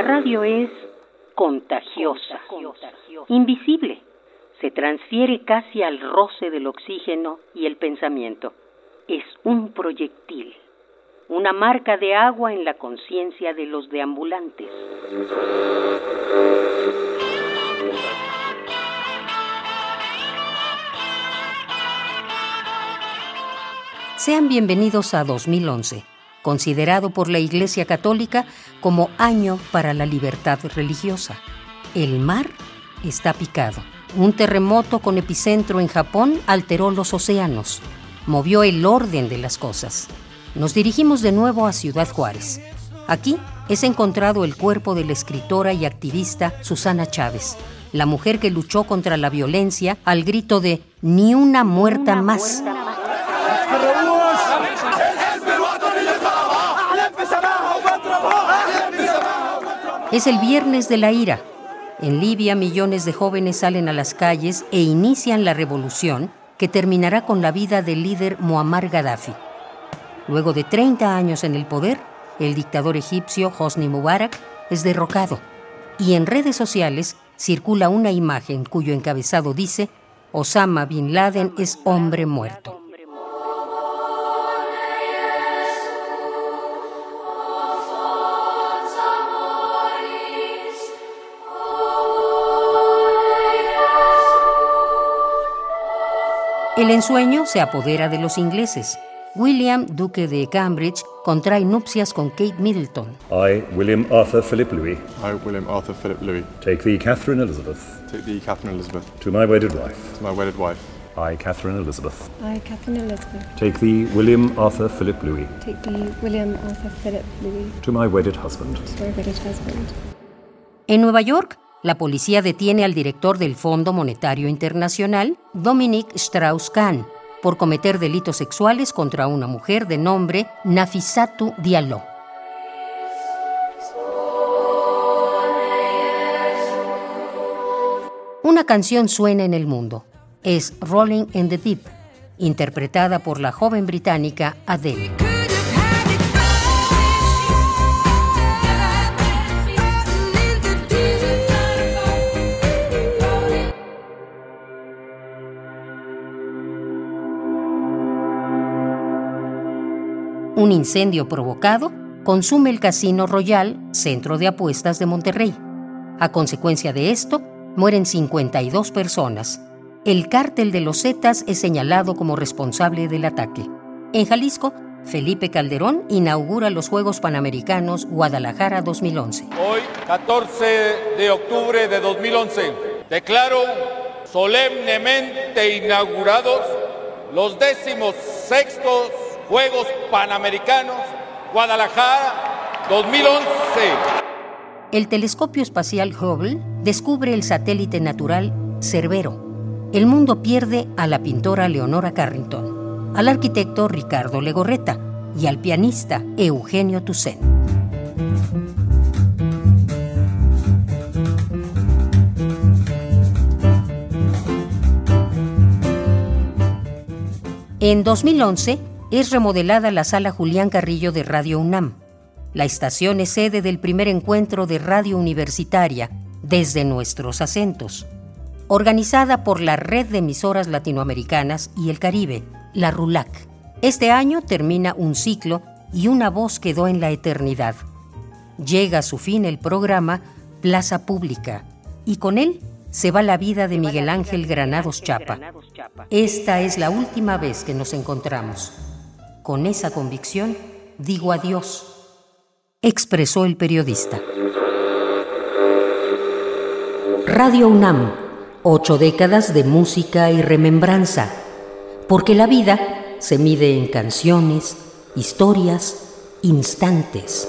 La radio es contagiosa, invisible, se transfiere casi al roce del oxígeno y el pensamiento. Es un proyectil una marca de agua en la conciencia de los deambulantes. Sean bienvenidos a 2011, considerado por la Iglesia Católica como año para la libertad religiosa. El mar está picado. Un terremoto con epicentro en Japón alteró los océanos, movió el orden de las cosas nos dirigimos de nuevo a Ciudad Juárez. Aquí es encontrado el cuerpo de la escritora y activista Susana Chávez, la mujer que luchó contra la violencia al grito de Ni una muerta más. Es el viernes de la ira. En Libia millones de jóvenes salen a las calles e inician la revolución que terminará con la vida del líder Muammar Gaddafi. Luego de 30 años en el poder, el dictador egipcio Hosni Mubarak es derrocado y en redes sociales circula una imagen cuyo encabezado dice Osama Bin Laden es hombre muerto. El ensueño se apodera de los ingleses William, duque de Cambridge, contrae nupcias con Kate Middleton. I, William Arthur Philip Louis. I, William Arthur Philip Louis. Take thee, Catherine Elizabeth. Take thee, Catherine Elizabeth. To my wedded wife. To my wedded wife. I, Catherine Elizabeth. I, Catherine Elizabeth. Take thee, William Arthur Philip Louis. Take thee, William Arthur Philip Louis. To my wedded husband. To my wedded husband. En Nueva York, la policía detiene al director del Fondo Monetario Internacional, Dominic Strauss-Kahn, por cometer delitos sexuales contra una mujer de nombre Nafisatu Diallo. Una canción suena en el mundo. Es Rolling in the Deep, interpretada por la joven británica Adele. Un incendio provocado consume el Casino Royal, centro de apuestas de Monterrey. A consecuencia de esto, mueren 52 personas. El cártel de los Zetas es señalado como responsable del ataque. En Jalisco, Felipe Calderón inaugura los Juegos Panamericanos Guadalajara 2011. Hoy, 14 de octubre de 2011, declaro solemnemente inaugurados los décimos sextos Juegos Panamericanos Guadalajara 2011. El telescopio espacial Hubble descubre el satélite natural Cerbero. El mundo pierde a la pintora Leonora Carrington, al arquitecto Ricardo Legorreta y al pianista Eugenio Toussaint. En 2011, es remodelada la sala Julián Carrillo de Radio UNAM. La estación es sede del primer encuentro de radio universitaria desde nuestros acentos, organizada por la Red de Emisoras Latinoamericanas y el Caribe, la RULAC. Este año termina un ciclo y una voz quedó en la eternidad. Llega a su fin el programa Plaza Pública y con él se va la vida de Miguel Ángel Granados Chapa. Esta es la última vez que nos encontramos. Con esa convicción digo adiós, expresó el periodista. Radio UNAM, ocho décadas de música y remembranza, porque la vida se mide en canciones, historias, instantes.